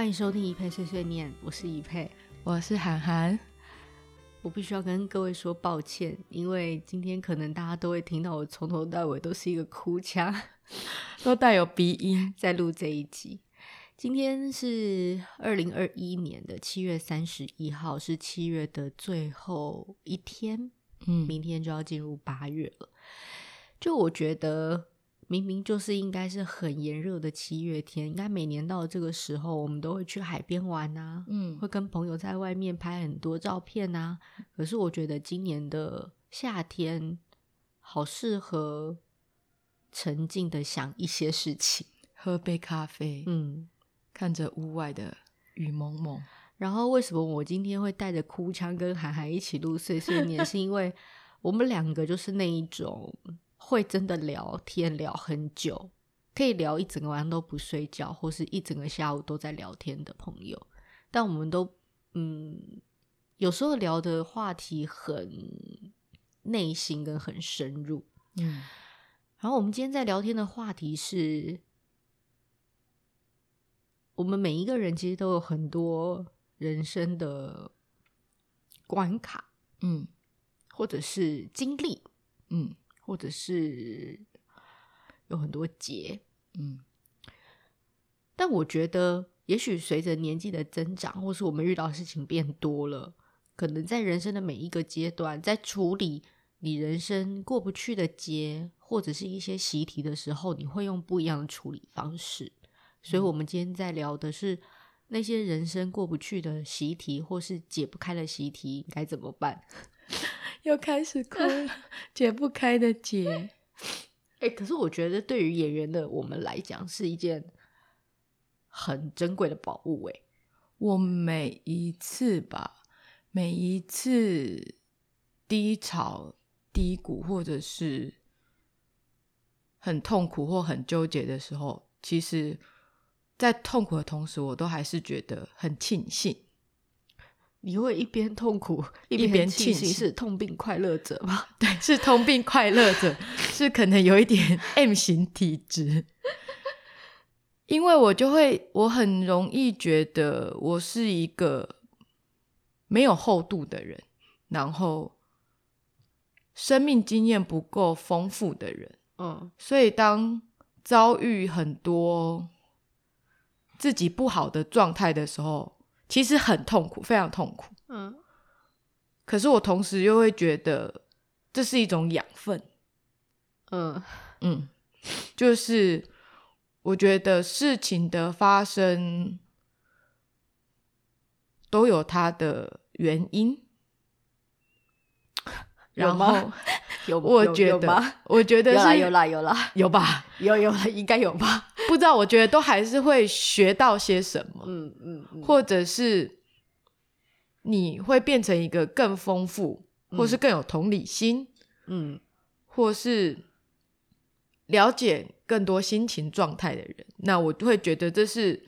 欢迎收听一佩碎碎念，我是一佩，我是涵涵。我必须要跟各位说抱歉，因为今天可能大家都会听到我从头到尾都是一个哭腔，都带有鼻音在录这一集。今天是二零二一年的七月三十一号，是七月的最后一天，嗯，明天就要进入八月了。就我觉得。明明就是应该是很炎热的七月天，应该每年到这个时候，我们都会去海边玩啊，嗯，会跟朋友在外面拍很多照片啊。可是我觉得今年的夏天好适合沉静的想一些事情，喝杯咖啡，嗯，看着屋外的雨蒙蒙。然后为什么我今天会带着哭腔跟涵涵一起录碎碎念？是因为我们两个就是那一种。会真的聊天聊很久，可以聊一整个晚上都不睡觉，或是一整个下午都在聊天的朋友。但我们都嗯，有时候聊的话题很内心跟很深入。嗯，然后我们今天在聊天的话题是，我们每一个人其实都有很多人生的关卡，嗯，或者是经历，嗯。或者是有很多结，嗯，但我觉得，也许随着年纪的增长，或是我们遇到的事情变多了，可能在人生的每一个阶段，在处理你人生过不去的结，或者是一些习题的时候，你会用不一样的处理方式。所以，我们今天在聊的是那些人生过不去的习题，或是解不开的习题，该怎么办？又开始哭了，解不开的结。哎、欸，可是我觉得对于演员的我们来讲，是一件很珍贵的宝物。哎，我每一次吧，每一次低潮、低谷，或者是很痛苦或很纠结的时候，其实，在痛苦的同时，我都还是觉得很庆幸。你会一边痛苦一边庆幸，是痛并快乐着吗？对，是痛并快乐着，是可能有一点 M 型体质，因为我就会，我很容易觉得我是一个没有厚度的人，然后生命经验不够丰富的人，嗯，所以当遭遇很多自己不好的状态的时候。其实很痛苦，非常痛苦。嗯，可是我同时又会觉得这是一种养分。嗯嗯，就是我觉得事情的发生都有它的原因。然后 有我觉得，我觉得是有啦有啦有吧，有有应该有吧。不知道，我觉得都还是会学到些什么，嗯嗯，嗯，或者是你会变成一个更丰富，或是更有同理心，嗯，或是了解更多心情状态的人，那我就会觉得这是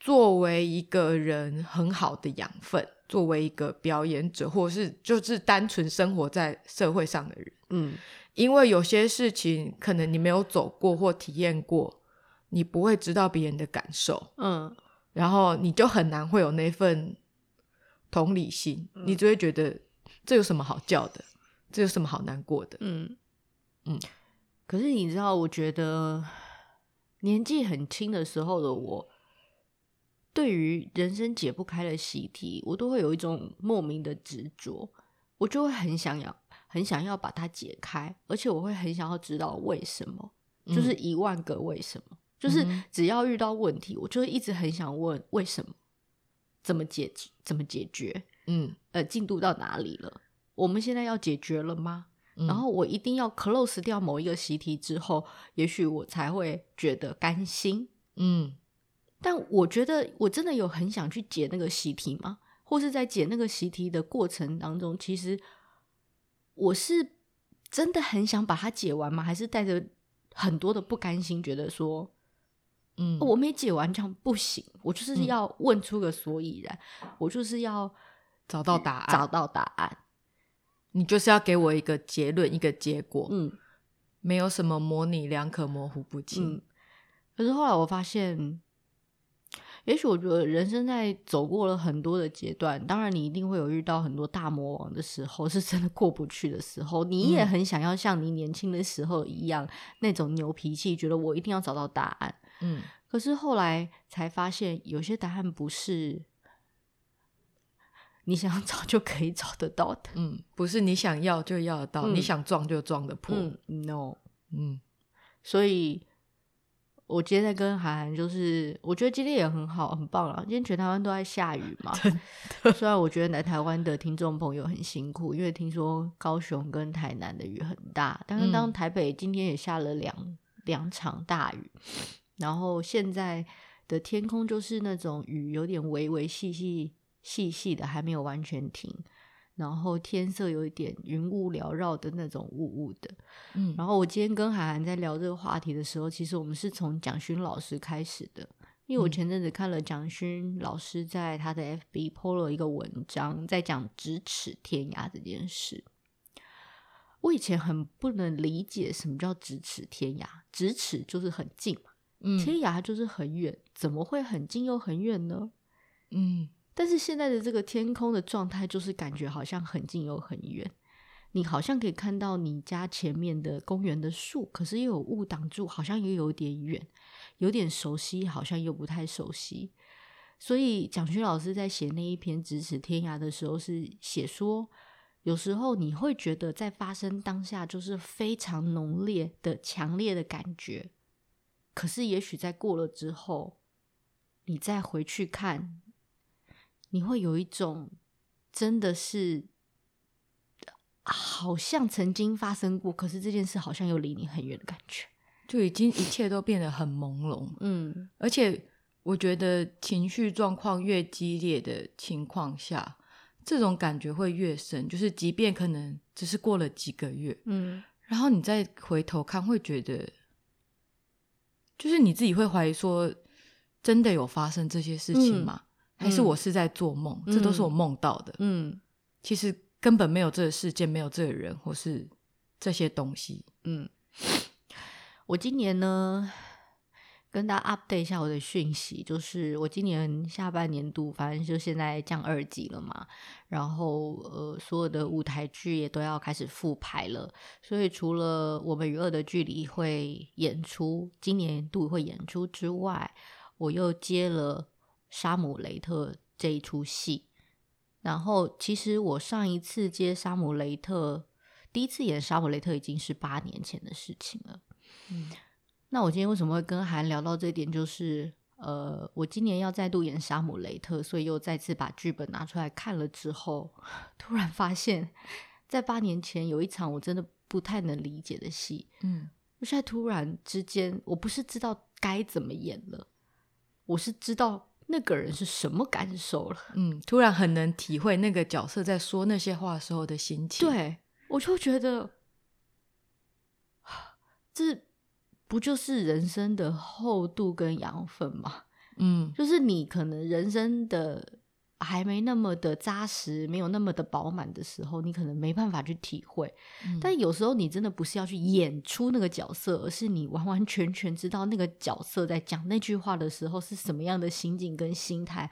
作为一个人很好的养分，作为一个表演者，或是就是单纯生活在社会上的人，嗯。因为有些事情可能你没有走过或体验过，你不会知道别人的感受，嗯，然后你就很难会有那份同理心，嗯，你只会觉得这有什么好叫的，这有什么好难过的，嗯？嗯。可是你知道，我觉得年纪很轻的时候的我，对于人生解不开的习题，我都会有一种莫名的执着，我就会很想要。很想要把它解开，而且我会很想要知道为什么，嗯、就是一万个为什么，就是只要遇到问题，嗯、我就会一直很想问为什么，怎么解决，怎么解决，嗯，呃，进度到哪里了？我们现在要解决了吗？嗯、然后我一定要 close 掉某一个习题之后，也许我才会觉得甘心，嗯。但我觉得我真的有很想去解那个习题吗？或是在解那个习题的过程当中，其实。我是真的很想把它解完吗？还是带着很多的不甘心，觉得说，嗯，我没解完这样不行。我就是要问出个所以然，嗯、我就是要找到答案，找到答案。你就是要给我一个结论，一个结果。嗯，没有什么模棱两可、模糊不清。嗯，可是后来我发现，也许我觉得人生在走过了很多的阶段，当然你一定会有遇到很多大魔王的时候，是真的过不去的时候。你也很想要像你年轻的时候一样、嗯、那种牛脾气，觉得我一定要找到答案。嗯，可是后来才发现，有些答案不是你想找就可以找得到的。嗯，不是你想要就要得到，嗯、你想撞就撞得破。嗯，no，嗯，所以。我今天在跟涵涵，就是我觉得今天也很好，很棒了。今天全台湾都在下雨嘛，虽然我觉得来台湾的听众朋友很辛苦，因为听说高雄跟台南的雨很大，但是当台北今天也下了两两场大雨，然后现在的天空就是那种雨有点微微细细细细的，还没有完全停。然后天色有一点云雾缭绕的那种雾雾的，嗯，然后我今天跟海涵在聊这个话题的时候，其实我们是从蒋勋老师开始的，因为我前阵子看了蒋勋老师在他的 FB PO 了一个文章，在讲咫尺天涯这件事。我以前很不能理解什么叫咫尺天涯，咫尺就是很近嘛，嗯，天涯就是很远，怎么会很近又很远呢？嗯。但是现在的这个天空的状态，就是感觉好像很近又很远。你好像可以看到你家前面的公园的树，可是又有雾挡住，好像又有点远，有点熟悉，好像又不太熟悉。所以蒋勋老师在写那一篇《咫尺天涯》的时候，是写说，有时候你会觉得在发生当下就是非常浓烈的、强烈的感觉，可是也许在过了之后，你再回去看。你会有一种真的是好像曾经发生过，可是这件事好像又离你很远的感觉，就已经一切都变得很朦胧。嗯，而且我觉得情绪状况越激烈的情况下，这种感觉会越深。就是即便可能只是过了几个月，嗯，然后你再回头看，会觉得就是你自己会怀疑说，真的有发生这些事情吗？嗯还是我是在做梦，嗯、这都是我梦到的。嗯，其实根本没有这个世界，没有这个人，或是这些东西。嗯，我今年呢，跟大家 update 一下我的讯息，就是我今年下半年度，反正就现在降二级了嘛，然后呃，所有的舞台剧也都要开始复排了，所以除了我们与恶的距离会演出，今年度会演出之外，我又接了。沙姆雷特这一出戏，然后其实我上一次接沙姆雷特，第一次演沙姆雷特已经是八年前的事情了。嗯，那我今天为什么会跟韩聊到这点？就是呃，我今年要再度演沙姆雷特，所以又再次把剧本拿出来看了之后，突然发现，在八年前有一场我真的不太能理解的戏。嗯，我现在突然之间，我不是知道该怎么演了，我是知道。那个人是什么感受了？嗯，突然很能体会那个角色在说那些话时候的心情。对，我就觉得，这不就是人生的厚度跟养分吗？嗯，就是你可能人生的。还没那么的扎实，没有那么的饱满的时候，你可能没办法去体会。嗯。但有时候你真的不是要去演出那个角色，而是你完完全全知道那个角色在讲那句话的时候是什么样的心境跟心态，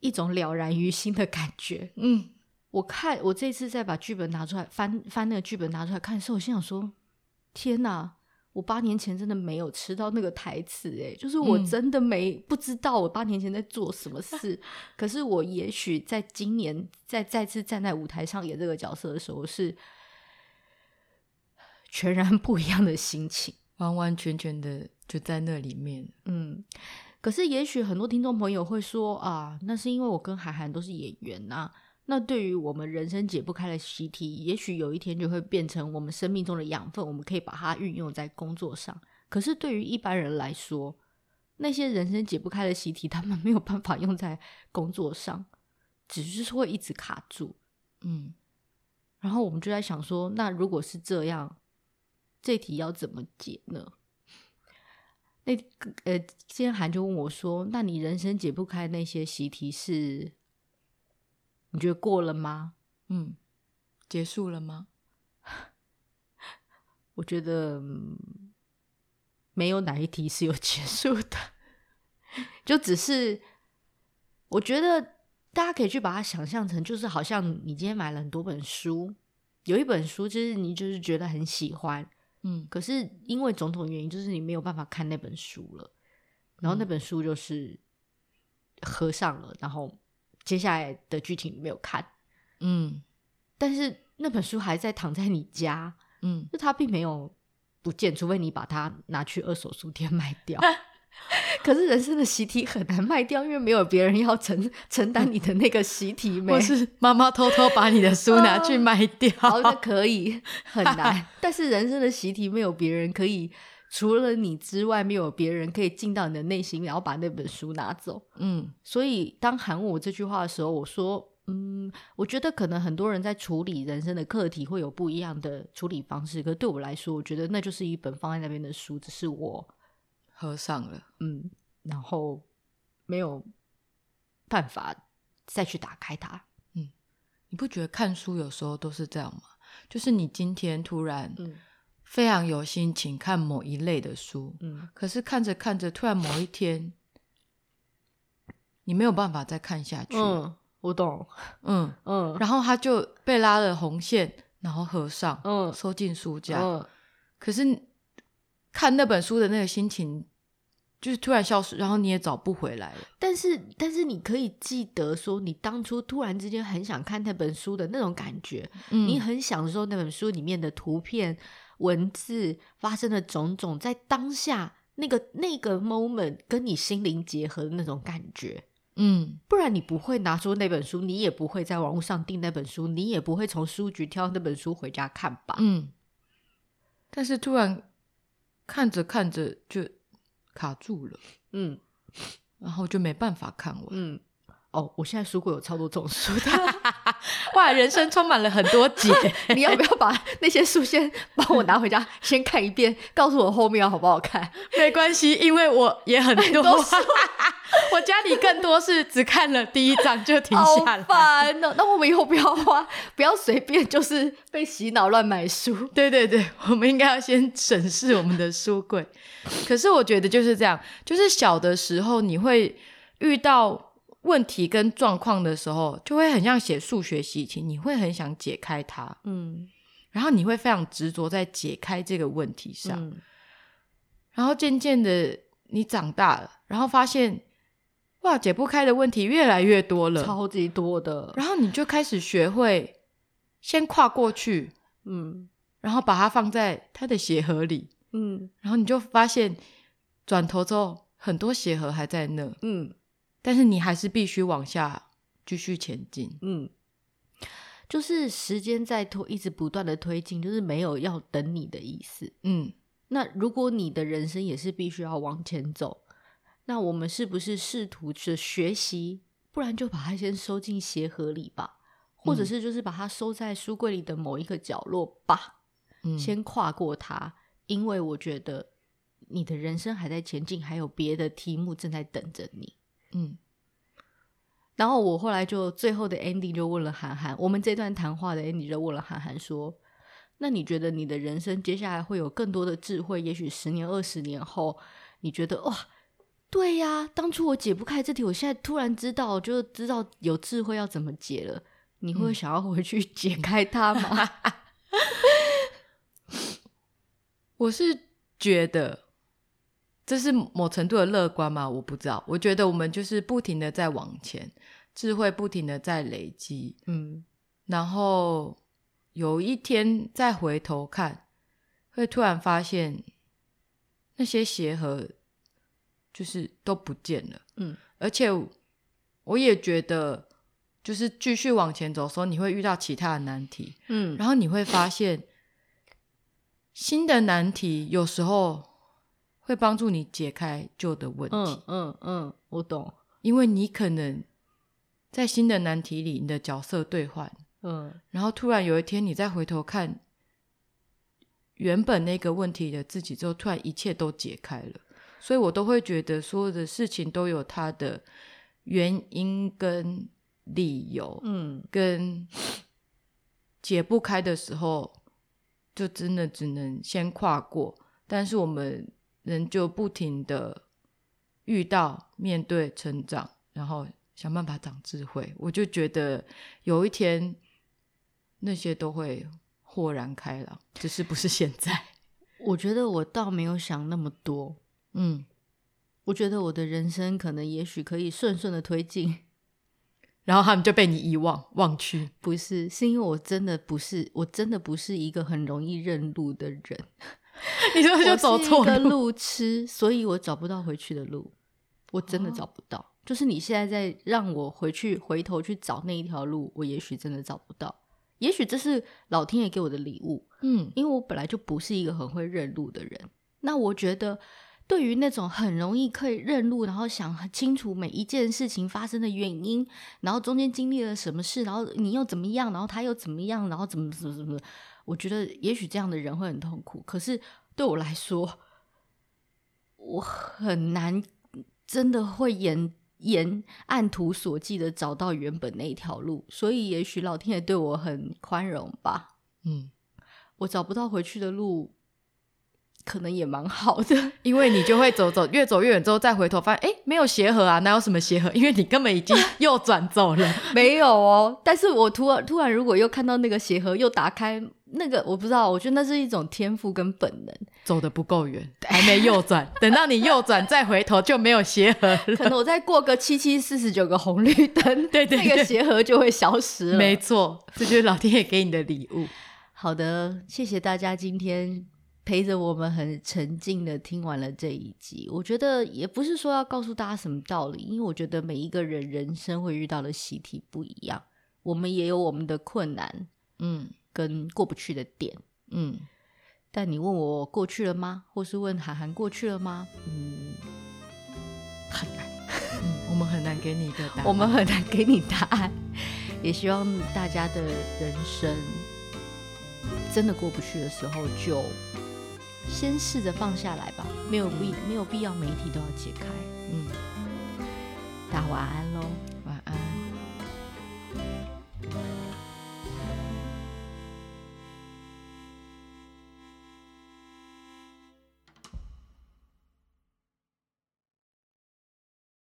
一种了然于心的感觉。嗯，我看我这次再把剧本拿出来翻翻那个剧本拿出来看的时候，我心想说：天哪！我八年前真的没有吃到那个台词，哎，就是我真的没、嗯、不知道我八年前在做什么事。可是我也许在今年再再次站在舞台上演这个角色的时候，是全然不一样的心情，完完全全的就在那里面。嗯，可是也许很多听众朋友会说啊，那是因为我跟韩寒都是演员呐、啊。那对于我们人生解不开的习题，也许有一天就会变成我们生命中的养分，我们可以把它运用在工作上。可是对于一般人来说，那些人生解不开的习题，他们没有办法用在工作上，只是会一直卡住。嗯，然后我们就在想说，那如果是这样，这题要怎么解呢？那呃，今天涵就问我说：“那你人生解不开那些习题是？”你觉得过了吗？嗯，结束了吗？我觉得没有哪一题是有结束的。就只是我觉得大家可以去把它想象成，就是好像你今天买了很多本书，有一本书就是你就是觉得很喜欢，嗯，可是因为种种原因，就是你没有办法看那本书了，然后那本书就是合上了，然后接下来的剧情你没有看，嗯，但是那本书还在躺在你家，嗯，就它并没有不见，除非你把它拿去二手书店卖掉。可是人生的习题很难卖掉，因为没有别人要承承担你的那个习题。没 或是妈妈偷偷把你的书拿去 卖掉，好像可以很难。但是人生的习题没有别人可以，除了你之外，没有别人可以进到你的内心，然后把那本书拿走。嗯，所以当喊我这句话的时候，我说：嗯，我觉得可能很多人在处理人生的课题会有不一样的处理方式。可对我来说，我觉得那就是一本放在那边的书，只是我。合上了，嗯，然后没有办法再去打开它，嗯，你不觉得看书有时候都是这样吗？就是你今天突然非常有心情看某一类的书，嗯，可是看着看着，突然某一天你没有办法再看下去，嗯，我懂，嗯。嗯，然后他就被拉了红线，然后合上，嗯，收进书架，嗯，可是。看那本书的那个心情，就是突然消失，然后你也找不回来了。但是，但是你可以记得说，你当初突然之间很想看那本书的那种感觉，嗯，你很享受那本书里面的图片、文字发生的种种，在当下那个那个 moment 跟你心灵结合的那种感觉。嗯，不然你不会拿出那本书，你也不会在网络上订那本书，你也不会从书局挑那本书回家看吧？嗯，但是突然。看着看着就卡住了，嗯，然后就没办法看完，嗯，哦，我现在书柜有超多这种书的，哇，人生充满了很多解，你要不要把那些书先帮我拿回家，先看一遍，告诉我后面好不好看？没关系，因为我也很多，我家里更多是只看了第一章就停下来，好烦哦。那我们以后不要花，不要随便就是被洗脑乱买书。对对对，我们应该要先审视我们的书柜。可是我觉得就是这样，就是小的时候你会遇到问题跟状况的时候，就会很像写数学习题，你会很想解开它，嗯，然后你会非常执着在解开这个问题上，嗯，然后渐渐的你长大了，然后发现。哇，解不开的问题越来越多了，超级多的。然后你就开始学会先跨过去，嗯，然后把它放在它的鞋盒里，嗯，然后你就发现转头之后很多鞋盒还在那，嗯，但是你还是必须往下继续前进，嗯，就是时间在推，一直不断的推进，就是没有要等你的意思，嗯，那如果你的人生也是必须要往前走。那我们是不是试图去学习？不然就把它先收进鞋盒里吧，或者是就是把它收在书柜里的某一个角落吧。嗯，先跨过它，因为我觉得你的人生还在前进，还有别的题目正在等着你。嗯，然后我后来就最后的 ending 就问了韩寒，我们这段谈话的 ending 就问了韩寒说：“那你觉得你的人生接下来会有更多的智慧？也许十年、二十年后，你觉得哇？”对呀，当初我解不开这题，我现在突然知道，就知道有智慧要怎么解了。你会想要回去解开它吗？嗯、我是觉得这是某程度的乐观吗？我不知道。我觉得我们就是不停的在往前，智慧不停的在累积，嗯，然后有一天再回头看，会突然发现那些鞋盒。就是都不见了，嗯，而且我也觉得，就是继续往前走的时候，你会遇到其他的难题，嗯，然后你会发现新的难题有时候会帮助你解开旧的问题，嗯嗯嗯，我懂，因为你可能在新的难题里，你的角色兑换，嗯，然后突然有一天你再回头看原本那个问题的自己之后，突然一切都解开了。所以我都会觉得所有的事情都有它的原因跟理由，嗯，跟解不开的时候，就真的只能先跨过。但是我们仍旧不停的遇到、面对、成长，然后想办法长智慧。我就觉得有一天那些都会豁然开朗，只是不是现在。我觉得我倒没有想那么多。嗯，我觉得我的人生可能也许可以顺顺的推进。然后他们就被你遗忘、忘去，不是，是因为我真的不是，我真的不是一个很容易认路的人。你说就走错了 路痴，所以我找不到回去的路，我真的找不到。哦、就是你现在在让我回去，回头去找那一条路，我也许真的找不到。也许这是老天爷给我的礼物，嗯，因为我本来就不是一个很会认路的人。那我觉得。对于那种很容易可以认路，然后想很清楚每一件事情发生的原因，然后中间经历了什么事，然后你又怎么样，然后他又怎么样，然后怎么怎么怎么，我觉得也许这样的人会很痛苦。可是对我来说，我很难真的会沿沿按图索骥的找到原本那一条路，所以也许老天爷对我很宽容吧。嗯，我找不到回去的路。可能也蛮好的，因为你就会走走，越走越远之后再回头发现，哎，没有鞋盒啊，哪有什么鞋盒？因为你根本已经右转走了，没有哦。但是我突然突然如果又看到那个鞋盒，又打开那个，我不知道，我觉得那是一种天赋跟本能。走的不够远，还没右转，等到你右转再回头就没有鞋盒了。可能我再过个七七四十九个红绿灯，对，对对，那个鞋盒就会消失了。没错，这就是老天爷给你的礼物。好的，谢谢大家今天。陪着我们很沉静的听完了这一集，我觉得也不是说要告诉大家什么道理，因为我觉得每一个人人生会遇到的习题不一样，我们也有我们的困难，嗯，跟过不去的点，嗯。但你问我过去了吗？或是问韩寒过去了吗？嗯，很难，嗯，我们很难给你一个答案，我们很难给你答案。也希望大家的人生真的过不去的时候就。先试着放下来吧，没有必没有必要每一题都要解开。嗯，大家晚安喽。